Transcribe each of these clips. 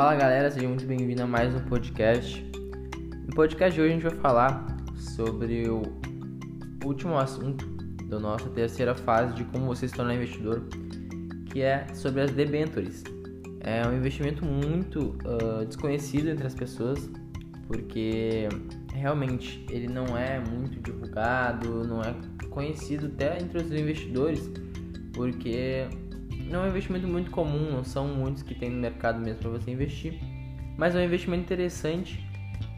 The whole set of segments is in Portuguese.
Fala galera, seja muito bem-vindo a mais um podcast. No podcast de hoje a gente vai falar sobre o último assunto da nossa terceira fase de como você se tornar investidor, que é sobre as debentures. É um investimento muito uh, desconhecido entre as pessoas, porque realmente ele não é muito divulgado, não é conhecido até entre os investidores, porque não é um investimento muito comum, não são muitos que tem no mercado mesmo para você investir, mas é um investimento interessante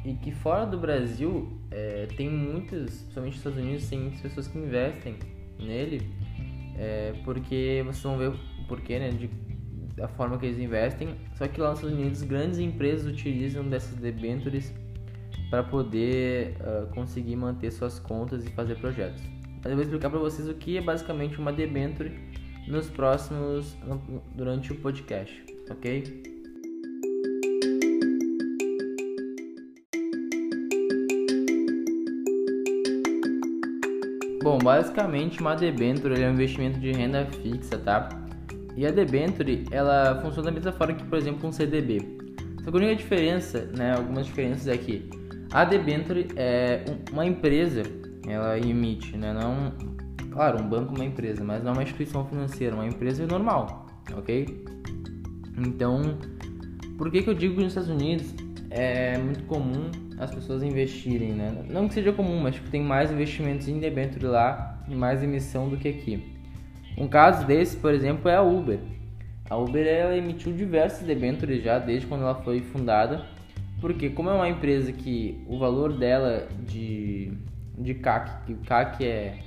e que fora do Brasil é, tem muitas, principalmente nos Estados Unidos, tem muitas pessoas que investem nele, é, porque vocês vão ver o porquê, né, de, da forma que eles investem. Só que lá nos Estados Unidos, grandes empresas utilizam dessas debentures para poder uh, conseguir manter suas contas e fazer projetos. Mas eu vou explicar para vocês o que é basicamente uma debenture nos próximos durante o podcast, ok? Bom, basicamente uma debenture é um investimento de renda fixa, tá? E a debenture, ela funciona da mesma forma que, por exemplo, um CDB. Só que a única diferença, né, algumas diferenças é que a debenture é uma empresa, ela emite, né, não, claro, um banco é uma empresa, mas não é uma instituição financeira, uma empresa normal, ok? Então, por que que eu digo que nos Estados Unidos é muito comum as pessoas investirem, né? Não que seja comum, mas tipo, tem mais investimentos em debênture lá e mais emissão do que aqui. Um caso desse, por exemplo, é a Uber. A Uber ela emitiu diversos debêntures já desde quando ela foi fundada, porque como é uma empresa que o valor dela de, de CAC, que o CAC é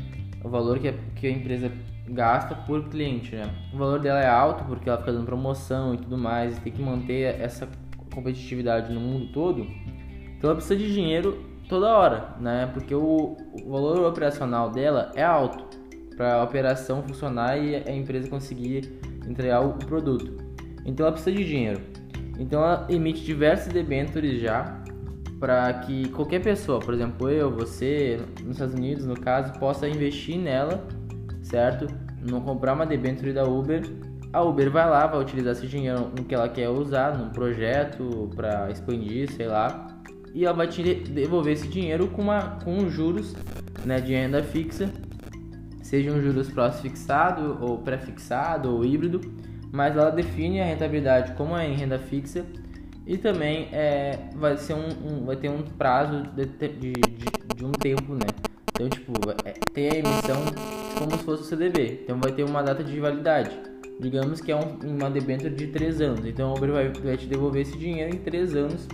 o valor que a, que a empresa gasta por cliente, né? O valor dela é alto porque ela fica dando promoção e tudo mais, e tem que manter essa competitividade no mundo todo. Então ela precisa de dinheiro toda hora, né? Porque o, o valor operacional dela é alto para a operação funcionar e a empresa conseguir entregar o produto. Então ela precisa de dinheiro. Então ela emite diversos debêntures já para que qualquer pessoa, por exemplo eu, você, nos Estados Unidos no caso, possa investir nela, certo? Não comprar uma debenture da Uber. A Uber vai lá, vai utilizar esse dinheiro no que ela quer usar, num projeto para expandir, sei lá e ela vai te devolver esse dinheiro com, uma, com juros né, de renda fixa, seja um juros pró-fixado ou pré-fixado ou híbrido, mas ela define a rentabilidade como é em renda fixa e também é, vai, ser um, um vai ter um prazo de, de, de, de um tempo, né? Então, tipo, é, tem a emissão como se fosse o CDB. Então, vai ter uma data de validade. Digamos que é um, uma debênture de 3 anos. Então, a Uber vai, vai te devolver esse dinheiro em 3 anos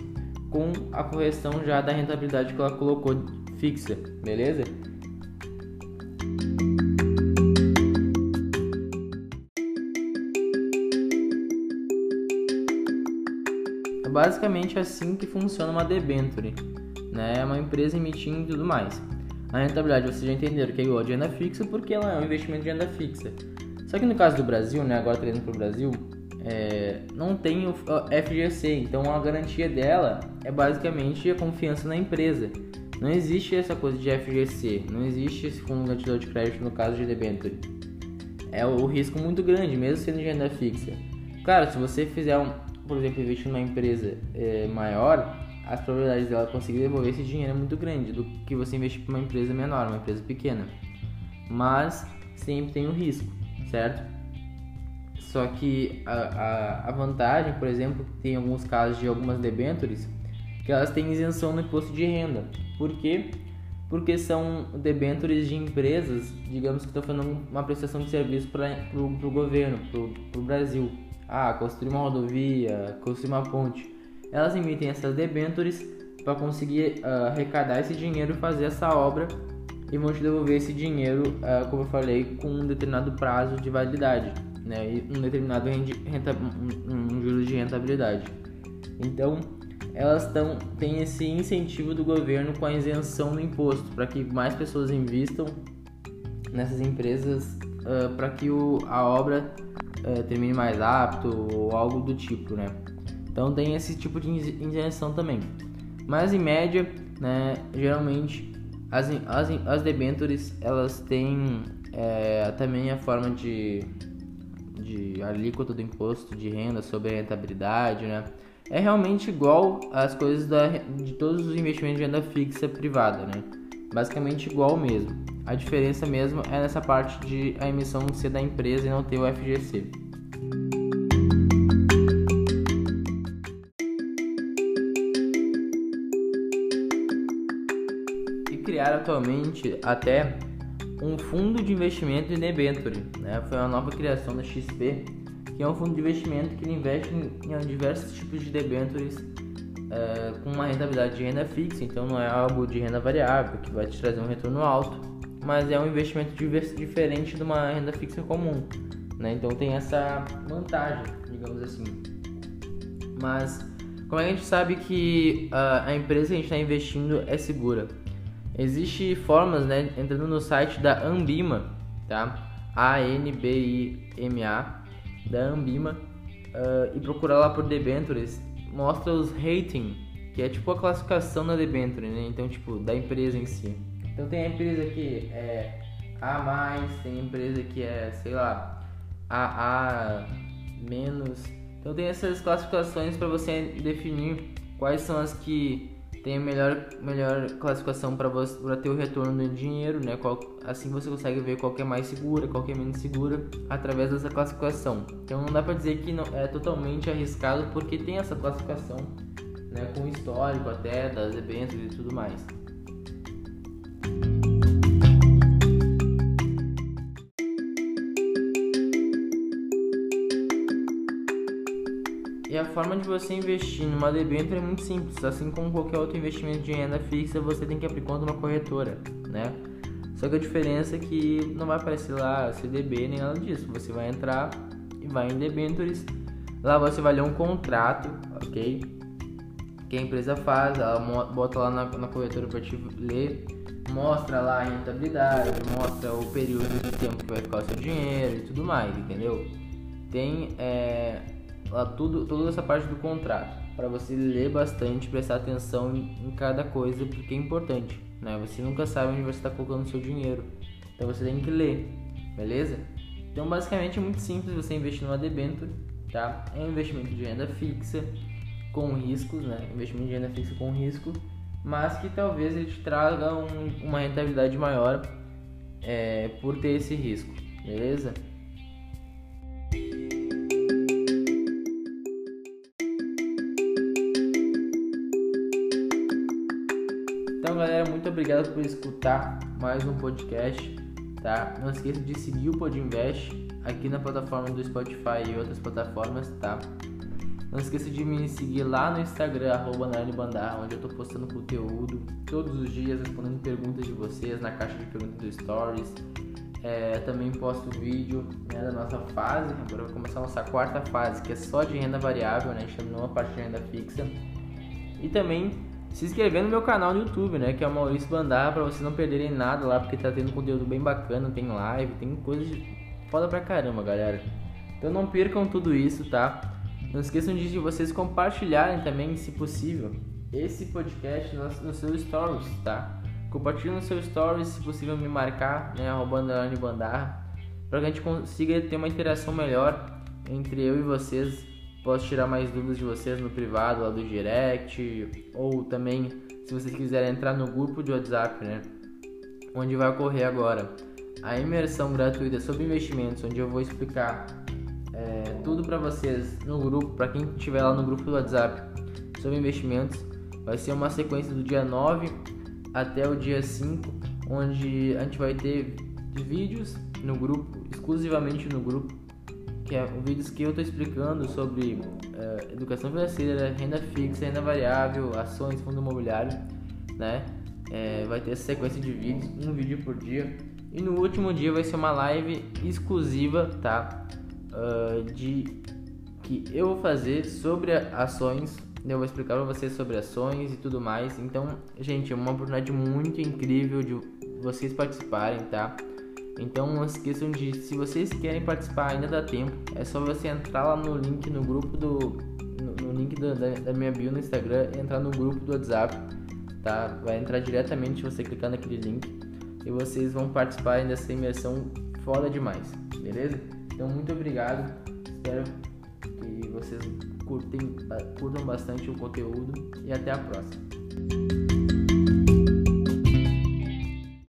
com a correção já da rentabilidade que ela colocou fixa, beleza? Basicamente assim que funciona uma debenture, né? É uma empresa emitindo e tudo mais. A rentabilidade vocês já entenderam que é igual a renda fixa porque ela é um investimento de renda fixa. Só que no caso do Brasil, né, agora trazendo para o Brasil, é, não tem o FGC, então a garantia dela é basicamente a confiança na empresa. Não existe essa coisa de FGC, não existe esse fundo garantidor de crédito no caso de debenture. É o risco muito grande, mesmo sendo de renda fixa. Claro, se você fizer, um, por exemplo, investir numa empresa é, maior, as probabilidades dela conseguir devolver esse dinheiro é muito grande do que você investir para uma empresa menor, uma empresa pequena. Mas sempre tem um risco, certo? Só que a, a, a, vantagem, por exemplo, tem alguns casos de algumas debentures que elas têm isenção no imposto de renda. Por quê? Porque são debentures de empresas, digamos que estão fazendo uma prestação de serviço para o governo, para o Brasil. Ah, construir uma rodovia, construir uma ponte. Elas emitem essas debentures para conseguir uh, arrecadar esse dinheiro e fazer essa obra e vão te devolver esse dinheiro, uh, como eu falei, com um determinado prazo de validade né, e um determinado renta, um, um juros de rentabilidade. Então, elas tão, têm esse incentivo do governo com a isenção do imposto para que mais pessoas invistam nessas empresas uh, para que o, a obra uh, termine mais rápido ou algo do tipo, né? Então tem esse tipo de isenção também. Mas em média, né, geralmente as, as, as debentures elas têm é, também a forma de de alíquota do imposto de renda sobre a rentabilidade, né? é realmente igual às coisas da, de todos os investimentos de renda fixa privada, né? Basicamente igual mesmo. A diferença mesmo é nessa parte de a emissão ser da empresa e não ter o FGC. E criar atualmente até um fundo de investimento em debenture, né? Foi uma nova criação da XP que é um fundo de investimento que investe em, diversos tipos de debêntures é, com uma rentabilidade de renda fixa, então não é algo de renda variável que vai te trazer um retorno alto, mas é um investimento diferente de uma renda fixa comum, né? Então tem essa vantagem, digamos assim. Mas como é que a gente sabe que a, a empresa que a gente está investindo é segura? Existem formas, né? Entrando no site da Ambima, tá? A-N-B-I-M-A da Ambima uh, e procurar lá por debentures, mostra os rating, que é tipo a classificação da debenture, né? Então, tipo, da empresa em si. Então tem a empresa que é A+, tem a empresa que é, sei lá, AA. Então tem essas classificações para você definir quais são as que tem a melhor, melhor classificação para ter o retorno do dinheiro, né? Qual, assim você consegue ver qual é mais segura, qual é menos segura através dessa classificação. Então não dá para dizer que não é totalmente arriscado porque tem essa classificação, né? Com histórico até das eventos e tudo mais. A forma de você investir numa debênture é muito simples, assim como qualquer outro investimento de renda fixa, você tem que abrir conta numa corretora, né? Só que a diferença é que não vai aparecer lá CDB nem nada disso. Você vai entrar e vai em debentures. Lá você vai ler um contrato, ok? Que a empresa faz, ela bota lá na, na corretora para te ler, mostra lá a rentabilidade, mostra o período de tempo que vai ficar o seu dinheiro e tudo mais, entendeu? Tem é, lá tudo, toda essa parte do contrato, para você ler bastante, prestar atenção em, cada coisa, porque é importante, né? Você nunca sabe onde você está colocando o seu dinheiro, então você tem que ler, beleza? Então basicamente é muito simples você investir numa debenture, tá? É um investimento de renda fixa com riscos, né? Investimento de renda fixa com risco, mas que talvez ele te traga um, uma rentabilidade maior é, por ter esse risco, beleza? Obrigado por escutar mais um podcast, tá? Não esqueça de seguir o Podinvest aqui na plataforma do Spotify e outras plataformas, tá? Não esqueça de me seguir lá no Instagram, arroba onde eu tô postando conteúdo todos os dias, respondendo perguntas de vocês na caixa de perguntas do Stories. É, também posto vídeo né, da nossa fase, agora vai começar a nossa quarta fase, que é só de renda variável, né? A gente a parte de renda fixa. E também se inscrever no meu canal no YouTube, né? Que é o Maurício Bandar, pra vocês não perderem nada lá, porque tá tendo conteúdo bem bacana, tem live, tem coisas foda pra caramba, galera. Então não percam tudo isso, tá? Não esqueçam de vocês compartilharem também, se possível, esse podcast nos, nos seus stories, tá? Compartilhe nos seus stories, se possível me marcar, né? Arroba Bandar, pra que a gente consiga ter uma interação melhor entre eu e vocês Posso tirar mais dúvidas de vocês no privado lá do direct, ou também se vocês quiserem entrar no grupo de WhatsApp, né? Onde vai ocorrer agora a imersão gratuita sobre investimentos, onde eu vou explicar é, tudo para vocês no grupo, para quem estiver lá no grupo do WhatsApp sobre investimentos. Vai ser uma sequência do dia 9 até o dia 5, onde a gente vai ter vídeos no grupo, exclusivamente no grupo, que é vídeos que eu estou explicando sobre uh, educação financeira, renda fixa, renda variável, ações, fundo imobiliário, né? É, vai ter essa sequência de vídeos, um vídeo por dia. E no último dia vai ser uma live exclusiva, tá? Uh, de que eu vou fazer sobre ações. Eu vou explicar para vocês sobre ações e tudo mais. Então, gente, é uma oportunidade muito incrível de vocês participarem, tá? Então não esqueçam de, se vocês querem participar, ainda dá tempo. É só você entrar lá no link no grupo do. No, no link do, da, da, minha bio no Instagram entrar no grupo do WhatsApp. Tá? Vai entrar diretamente você clicar naquele link. E vocês vão participar dessa imersão foda demais. Beleza? Então muito obrigado. Espero que vocês curtem, curtam bastante o conteúdo e até a próxima.